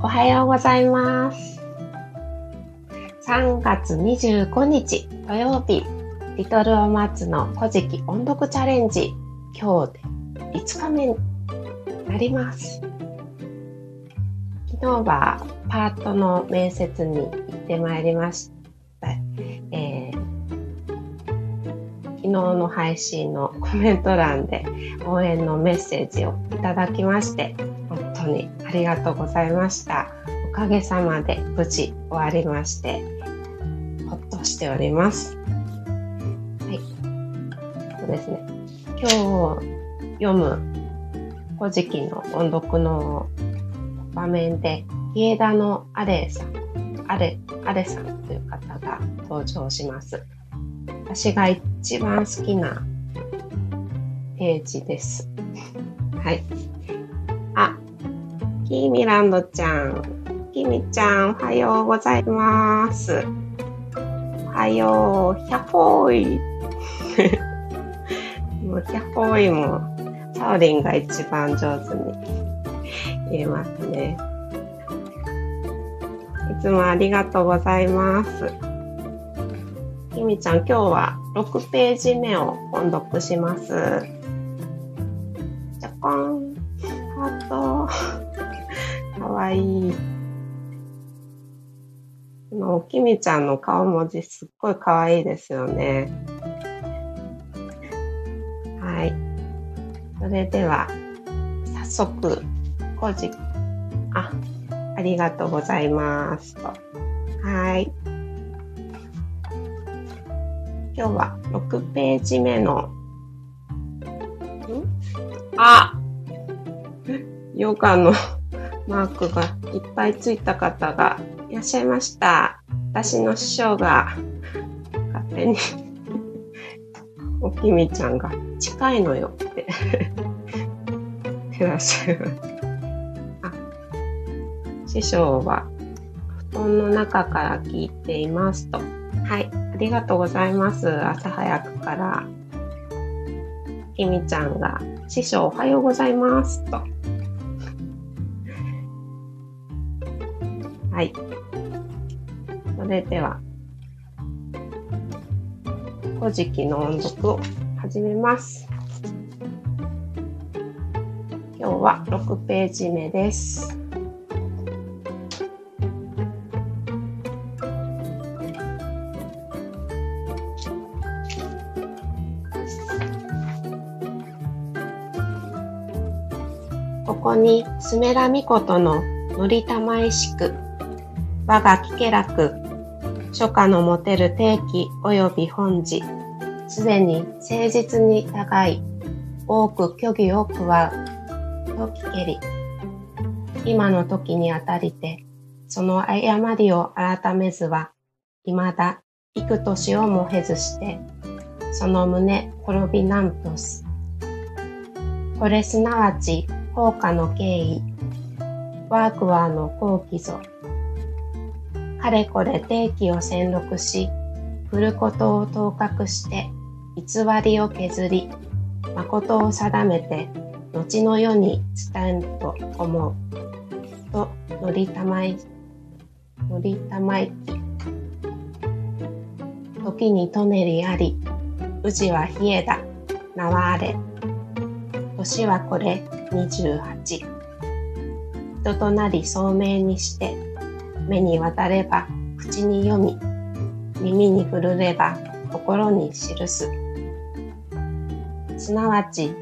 おはようございます。3月25日土曜日、リトルオマッツの古事記音読チャレンジ、今日で5日目になります。昨日はパートの面接に行ってまいりました。えー、昨日の配信のコメント欄で応援のメッセージをいただきまして当にありがとうございました。おかげさまで無事終わりまして、ほっとしております。はい。そうですね。今日読む古事記の音読の場面で、家田のアレさん、アレ、アレさんという方が登場します。私が一番好きなページです。はい。キミランドちゃん。キミちゃん、おはようございます。おはよう、ヒャホーイ。もうヒャホーイも、サオリンが一番上手に言えますね。いつもありがとうございます。キミちゃん、今日は6ページ目を音読します。じゃこん。かわいい。このおきみちゃんの顔文字すっごいかわいいですよね。はい。それでは、早速、5時、あ、ありがとうございますと。はい。今日は6ページ目の、ん？あヨガのマークがいっぱいついた方がいらっしゃいました。私の師匠が勝手におきみちゃんが近いのよっててらっしゃいます。あ、師匠は布団の中から聞いていますと。はい、ありがとうございます。朝早くから。きみちゃんが師匠おはようございますと。れでは、古事記の音読を始めます。今日は6ページ目です。ここにスメラミコトののりたまいしく我が聞け楽、初夏の持てる定期及び本事、すでに誠実に互い、多く虚偽を加う、と聞けり。今の時にあたりて、その誤りを改めずは、未だ幾年をも経ずして、その胸滅びなんとす。これすなわち、効果の経緯、ワークワーの後期ぞ。かれこれ定期を宣録し、振ることを当確して、偽りを削り、誠を定めて、後の世に伝えんと思う。と、のりたまい、のりたまいき。時にとねりあり、宇治は冷えだ、名はあれ。年はこれ28。人となり聡明にして、目に渡れば口に読み、耳に触るれば心に記す。すなわち、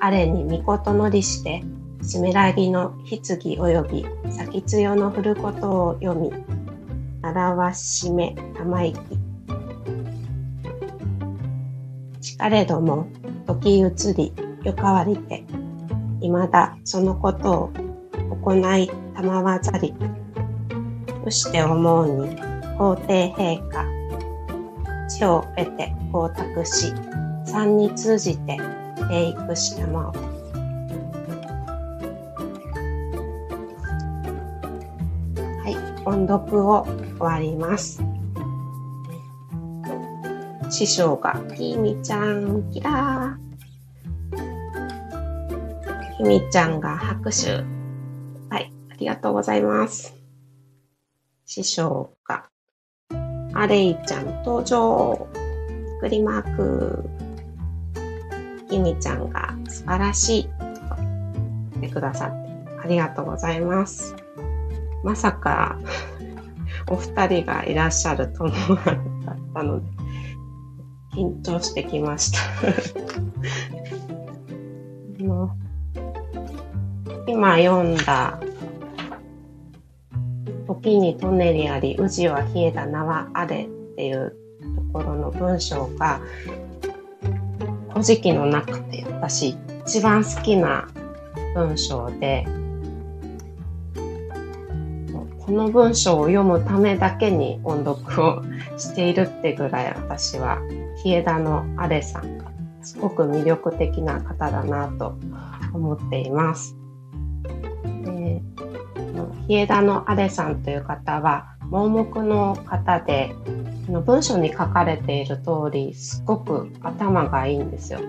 あれに御事のりして、すめらぎの棺及び先強の振ることを読み、表しめたまいき。しかれども、時移り、よかわりて、未だそのことを行いたまわざり。として思うに、皇帝陛下、地を得て光沢し、三に通じて生育したまお。はい、音読を終わります。師匠が、きみちゃん、キラー。きみちゃんが拍手。はい、ありがとうございます。師匠が、アレイちゃん登場。作りマーク。きみちゃんが素晴らしい。と言ってくださってありがとうございます。まさか、お二人がいらっしゃると思わなかったので、緊張してきました 今読んだ時にトネリあり、宇治は冷えた名はあれっていうところの文章が、古事記の中で私一番好きな文章で、この文章を読むためだけに音読をしているってぐらい私は、日枝のアレさんがすごく魅力的な方だなと思っています。日枝のアレさんという方は盲目の方で文章に書かれている通りすごく頭がいいんですよ。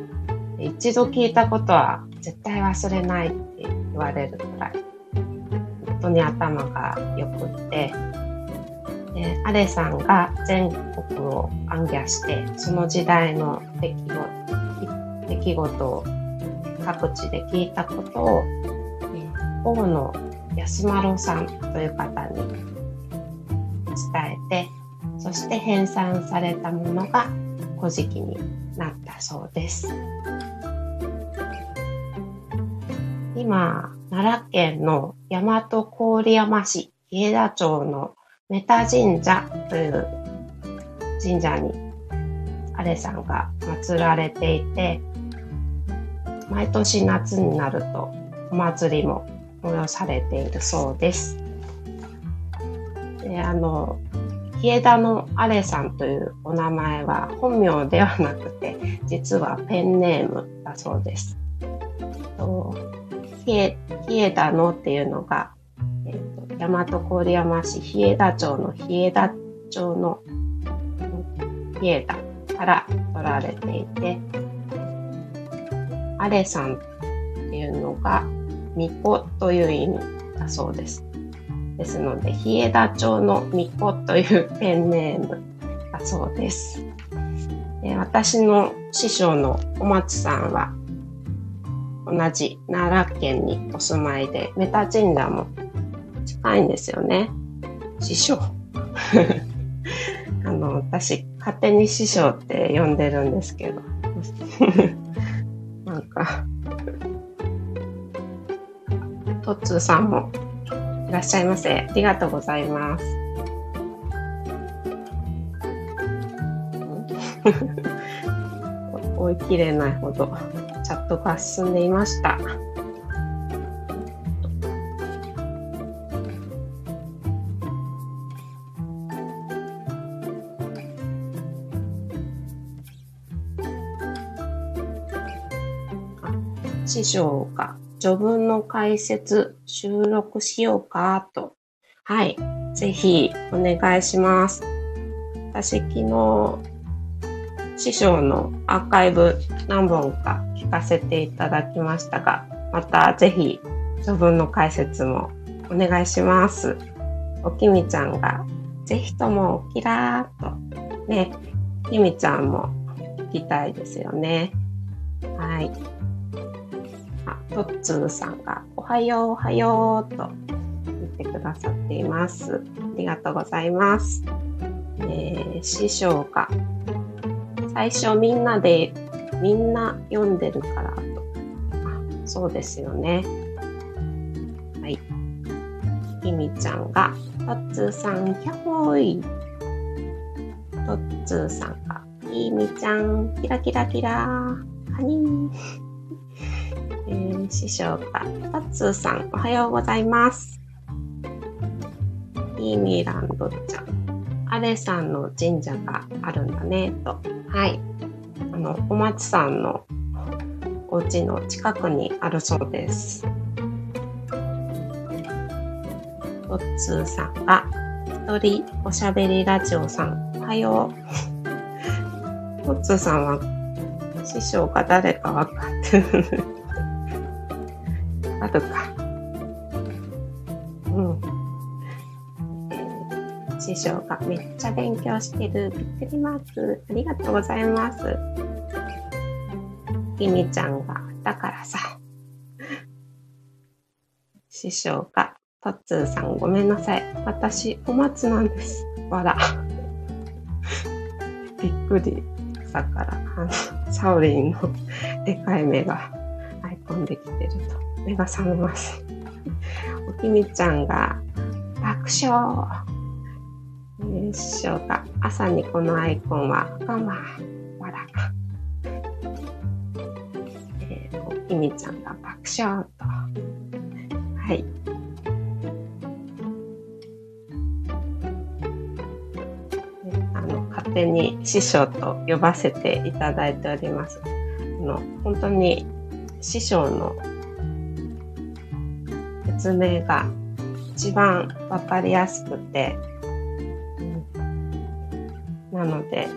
一度聞いたことは絶対忘れないって言われるくらい本当に頭がよくってでアレさんが全国を暗記してその時代の出来事出来事を各地で聞いたことを王の安丸さんという方に伝えてそして編纂されたものが古事記になったそうです。今奈良県の大和郡山市家田町のメタ神社という神社にアレさんが祀られていて毎年夏になるとお祭りも催されているそうです。であの日枝のアレさんというお名前は本名ではなくて実はペンネームだそうです。と日枝のっていうのが、えーと、大和郡山市日枝町の日枝町の日枝から取られていてアレさんっていうのが巫女という意味だそうです。ですので、日枝町の巫女というペンネームだそうです。で私の師匠のお松さんは同じ奈良県にお住まいで、メタ神社も近いんですよね。師匠。あの、私、勝手に師匠って呼んでるんですけど。なんか、トッツーさんもいらっしゃいませ。ありがとうございます。追い切れないほどチャットが進んでいましたあ。師匠が序文の解説収録しようかと。はい。ぜひお願いします。私昨日師匠のアーカイブ何本か聞かせていただきましたが、またぜひ序文の解説もお願いします。おきみちゃんがぜひともキラーとね、きみちゃんも聞きたいですよね。はい。あトッツーさんがおはようおはようと言ってくださっています。ありがとうございます。えー、師匠が最初みんなでみんな読んでるからと。あ、そうですよね。はい。ひみちゃんがトッツーさんキャホイ。トッツーさんがひみちゃんキラキラキラハニー。師匠が、タッツーさん、おはようございます。イーミーランドちゃん、アレさんの神社があるんだね、と。はい。あの、お松さんのお家の近くにあるそうです。トッツーさんが、一人おしゃべりラジオさん、おはよう。トッツーさんは、師匠が誰か分かってる。あるか。師匠がめっちゃ勉強してる。びっくりマーク。ありがとうございます。きみちゃんが、だからさ。師匠が、とっつーさんごめんなさい。私、お松なんです。わら。びっくり。朝から、あの、サオリンのでかい目がアイコンできてると、目が覚めます。おきみちゃんが、爆笑。えー、師匠が、朝にこのアイコンは、我慢、わら。えー、おきみちゃんが爆笑と。はい。勝手に師匠と呼ばせていただいております。あの本当に師匠の説明が一番わかりやすくて、なので、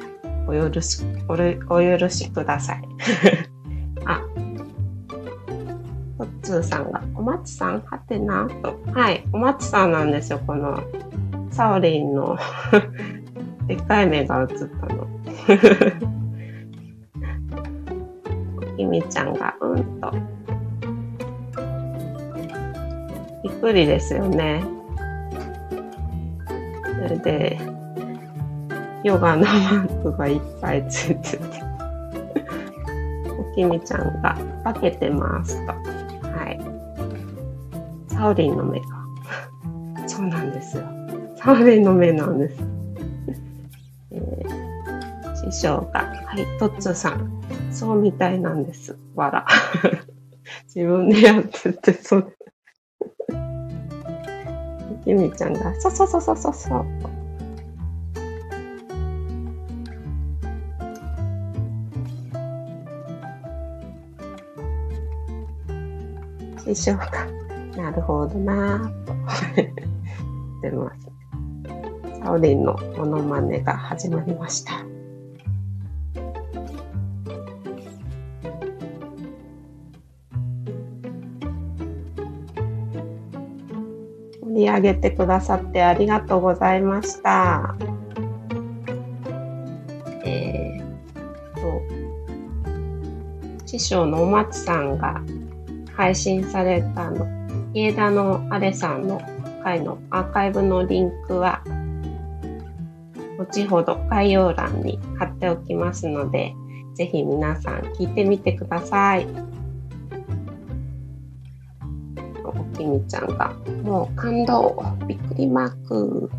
お許し、おお許しください。あ、トッツーさんが、お松さんはてな？と。はい、お松さんなんですよ、この、サオリンの でっかい目が映ったの。きみちゃんがうんと。びっくりですよね。それで、ヨガのマークがいっぱいついてて。おきみちゃんが化けてますと。はい。サオリンの目が。そうなんですよ。サオリンの目なんです。え師匠が、はい、トッツーさん、そうみたいなんです。わら。自分でやってて、そう。ゆみちゃんが、そうそうそうそうそうそう。でしょうか、なるほどなぁと言ってます。サオリンのモノマネが始まりました。上げてくださってありがとうございました。えー、と、師匠のお松さんが配信されたの、家田のあれさんの回のアーカイブのリンクは、後ほど概要欄に貼っておきますので、ぜひ皆さん聞いてみてください。きみちゃんが、もう感動、びっくりマーク。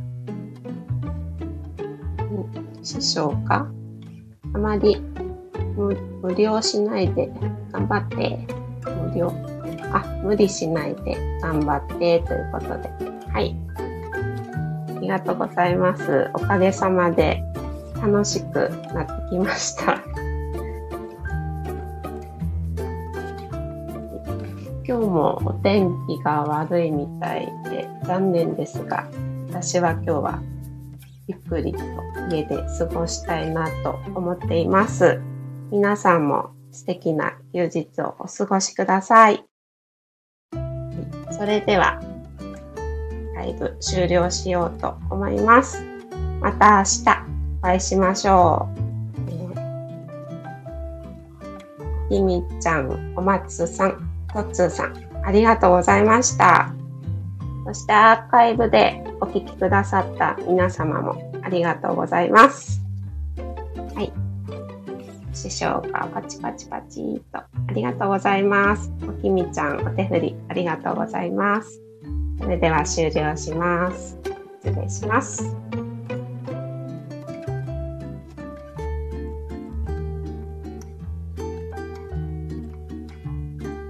うん師匠かあまり無料しないで頑張って、無料、あ、無理しないで頑張ってということで。はい。ありがとうございます。おかげさまで楽しくなってきました。もお天気が悪いみたいで残念ですが、私は今日はゆっくりと家で過ごしたいなと思っています。皆さんも素敵な休日をお過ごしください。それでは、ライブ終了しようと思います。また明日お会いしましょう。ひみちゃん、お松さん、トッツーさん、ありがとうございました。そしてアーカイブでお聞きくださった皆様もありがとうございます。はい。師匠がパチパチパチーとありがとうございます。おきみちゃんお手振りありがとうございます。それでは終了します。失礼します。